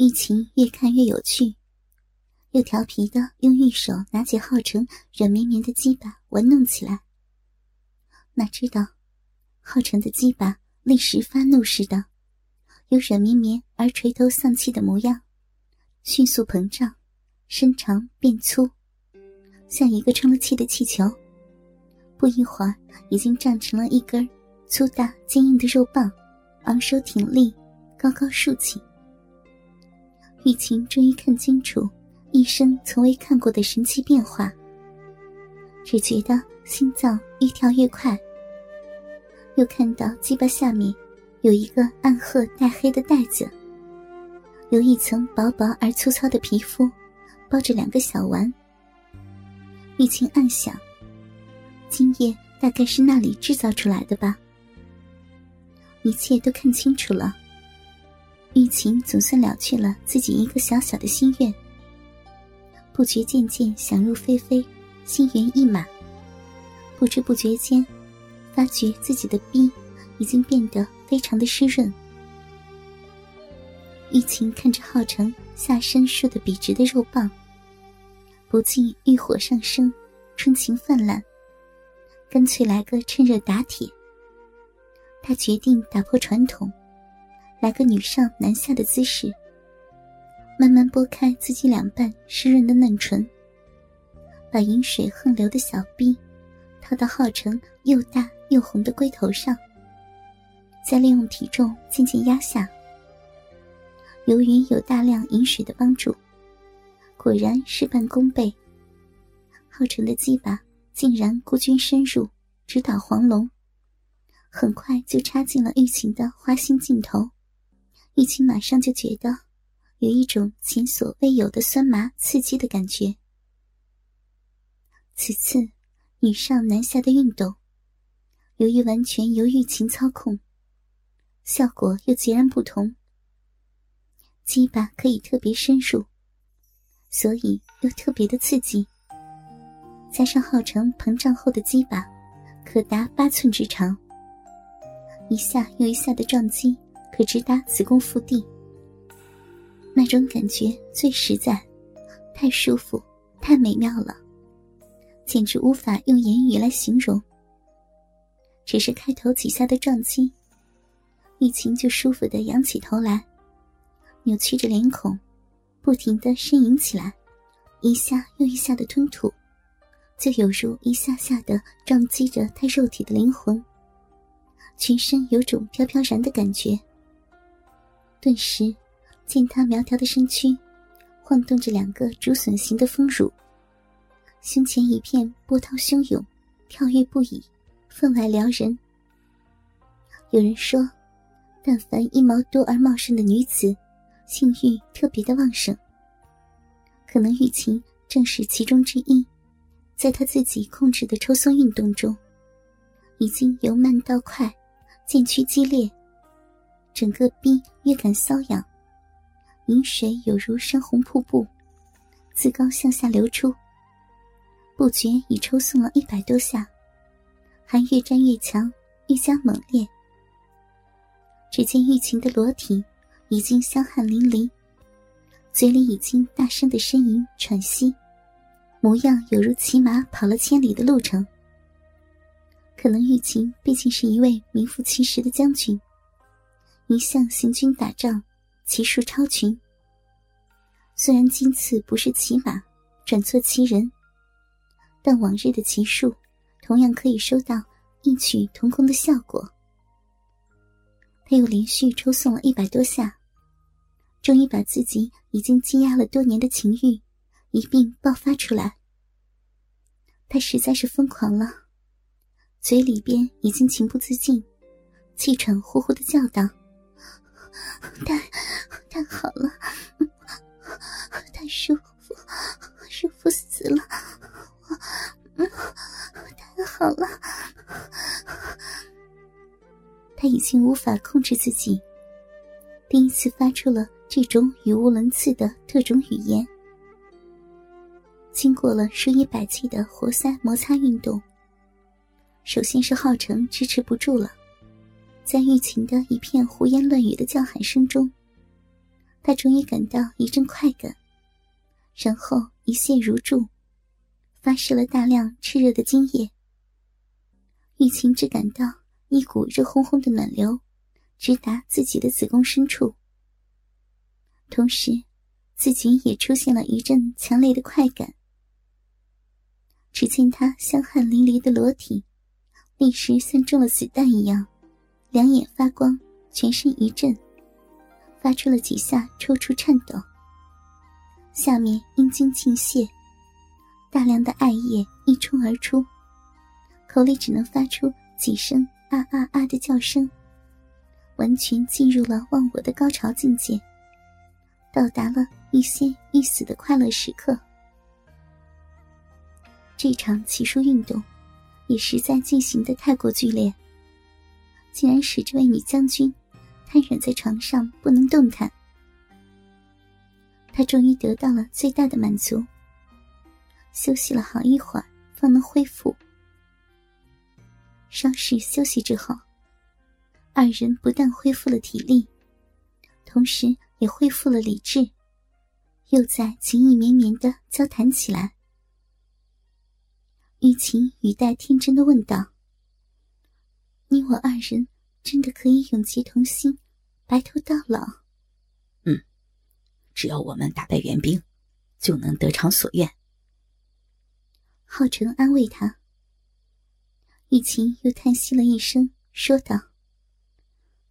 玉琴越看越有趣，又调皮的用玉手拿起浩成软绵绵的鸡巴玩弄起来。哪知道，浩成的鸡巴立时发怒似的，由软绵绵而垂头丧气的模样，迅速膨胀，身长变粗，像一个充了气的气球。不一会儿，已经胀成了一根粗大坚硬的肉棒，昂首挺立，高高竖起。玉琴终于看清楚一生从未看过的神奇变化，只觉得心脏越跳越快。又看到鸡巴下面有一个暗褐带黑的袋子，有一层薄薄而粗糙的皮肤包着两个小丸。玉琴暗想：今夜大概是那里制造出来的吧。一切都看清楚了。玉琴总算了却了自己一个小小的心愿，不觉渐渐想入非非，心猿意马。不知不觉间，发觉自己的逼已经变得非常的湿润。玉琴看着浩成下身竖得笔直的肉棒，不禁欲火上升，春情泛滥，干脆来个趁热打铁。他决定打破传统。来个女上男下的姿势，慢慢拨开自己两半湿润的嫩唇，把饮水横流的小臂套到浩成又大又红的龟头上，再利用体重渐渐压下。由于有大量饮水的帮助，果然事半功倍。浩成的鸡巴竟然孤军深入，直捣黄龙，很快就插进了玉琴的花心镜头。玉琴马上就觉得有一种前所未有的酸麻刺激的感觉。此次女上男下的运动，由于完全由玉琴操控，效果又截然不同。鸡巴可以特别深入，所以又特别的刺激。加上浩成膨胀后的鸡巴，可达八寸之长，一下又一下的撞击。可直达子宫腹地，那种感觉最实在，太舒服，太美妙了，简直无法用言语来形容。只是开头几下的撞击，玉琴就舒服的仰起头来，扭曲着脸孔，不停的呻吟起来，一下又一下的吞吐，就有如一下下的撞击着他肉体的灵魂，全身有种飘飘然的感觉。顿时，见他苗条的身躯，晃动着两个竹笋形的丰乳，胸前一片波涛汹涌，跳跃不已，分外撩人。有人说，但凡一毛多而茂盛的女子，性欲特别的旺盛。可能玉琴正是其中之一，在她自己控制的抽松运动中，已经由慢到快，渐趋激烈。整个逼越感瘙痒，饮水有如山洪瀑布，自高向下流出。不觉已抽送了一百多下，还越战越强，愈加猛烈。只见玉琴的裸体已经香汗淋漓，嘴里已经大声的呻吟喘息，模样有如骑马跑了千里的路程。可能玉琴毕竟是一位名副其实的将军。一向行军打仗，骑术超群。虽然今次不是骑马，转做骑人，但往日的骑术同样可以收到异曲同工的效果。他又连续抽送了一百多下，终于把自己已经积压了多年的情欲一并爆发出来。他实在是疯狂了，嘴里边已经情不自禁，气喘呼呼的叫道。太太好了，太舒服，舒服死了！我，太好了！他已经无法控制自己，第一次发出了这种语无伦次的特种语言。经过了数以百计的活塞摩擦运动，首先是浩成支持不住了。在玉琴的一片胡言乱语的叫喊声中，他终于感到一阵快感，然后一泻如注，发射了大量炽热的精液。玉琴只感到一股热烘烘的暖流，直达自己的子宫深处，同时自己也出现了一阵强烈的快感。只见他香汗淋漓的裸体，立时像中了子弹一样，两眼发光，全身一震，发出了几下抽搐颤抖。下面阴茎尽泄，大量的艾叶一冲而出。口里只能发出几声啊啊啊的叫声，完全进入了忘我的高潮境界，到达了欲仙欲死的快乐时刻。这场骑术运动也实在进行的太过剧烈，竟然使这位女将军瘫软在床上不能动弹。她终于得到了最大的满足，休息了好一会儿，方能恢复。稍事休息之后，二人不但恢复了体力，同时也恢复了理智，又在情意绵绵的交谈起来。玉琴语带天真的问道：“你我二人真的可以永结同心，白头到老？”“嗯，只要我们打败援兵，就能得偿所愿。”浩辰安慰他。玉琴又叹息了一声，说道：“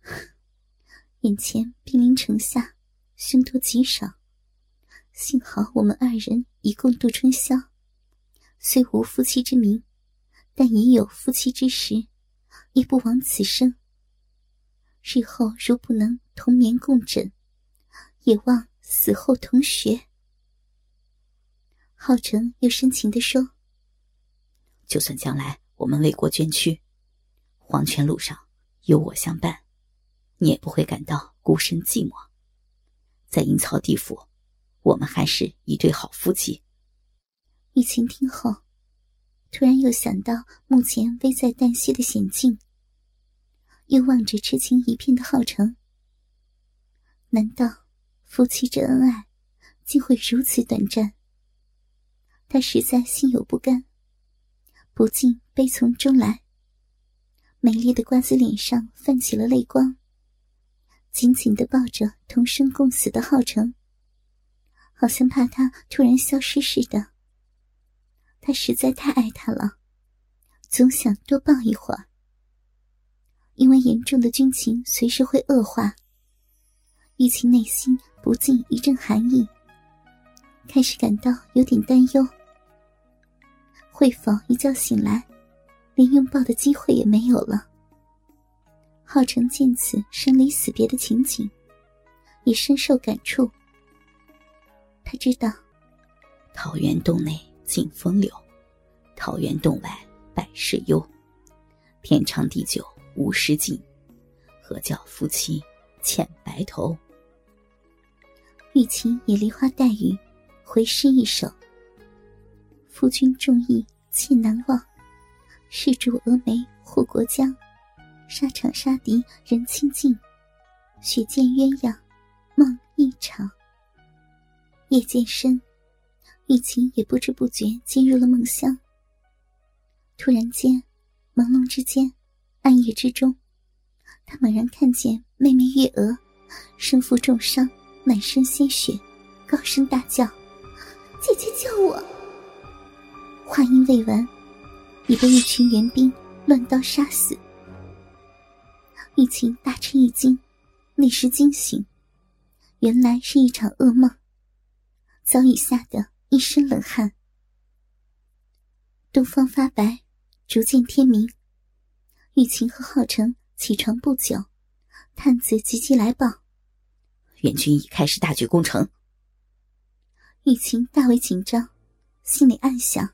眼前兵临城下，凶多吉少。幸好我们二人一共度春宵，虽无夫妻之名，但已有夫妻之实，亦不枉此生。日后如不能同眠共枕，也望死后同穴。”浩成又深情地说：“就算将来……”我们为国捐躯，黄泉路上有我相伴，你也不会感到孤身寂寞。在阴曹地府，我们还是一对好夫妻。玉琴听后，突然又想到目前危在旦夕的险境，又望着痴情一片的浩成。难道夫妻之恩爱，竟会如此短暂？他实在心有不甘。不禁悲从中来，美丽的瓜子脸上泛起了泪光，紧紧的抱着同生共死的浩成，好像怕他突然消失似的。他实在太爱他了，总想多抱一会儿。因为严重的军情随时会恶化，玉琴内心不禁一阵寒意，开始感到有点担忧。会否一觉醒来，连拥抱的机会也没有了？浩成见此生离死别的情景，也深受感触。他知道，桃源洞内尽风流，桃源洞外百事休。天长地久无时尽，何叫夫妻欠白头？玉琴也梨花带雨，回诗一首。夫君重义气难忘，誓铸峨眉护国疆。沙场杀敌人清净，血溅鸳鸯梦一场。夜渐深，玉琴也不知不觉进入了梦乡。突然间，朦胧之间，暗夜之中，他猛然看见妹妹月娥身负重伤，满身鲜血，高声大叫：“姐姐救我！”话音未完，已被一群援兵乱刀杀死。玉琴大吃一惊，立时惊醒，原来是一场噩梦，早已吓得一身冷汗。东方发白，逐渐天明。玉琴和浩成起床不久，探子急急来报：援军已开始大举攻城。玉琴大为紧张，心里暗想。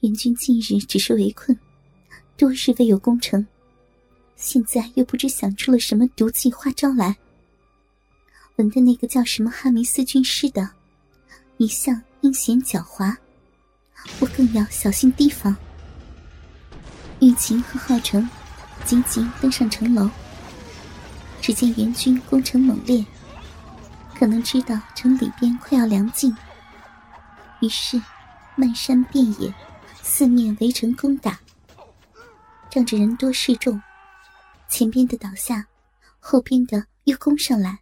援军近日只是围困，多日未有攻城，现在又不知想出了什么毒计花招来。闻的那个叫什么哈梅斯军师的，一向阴险狡猾，我更要小心提防。玉琴和浩成紧紧登上城楼，只见援军攻城猛烈，可能知道城里边快要粮尽，于是漫山遍野，四面围城攻打。仗着人多势众，前边的倒下，后边的又攻上来。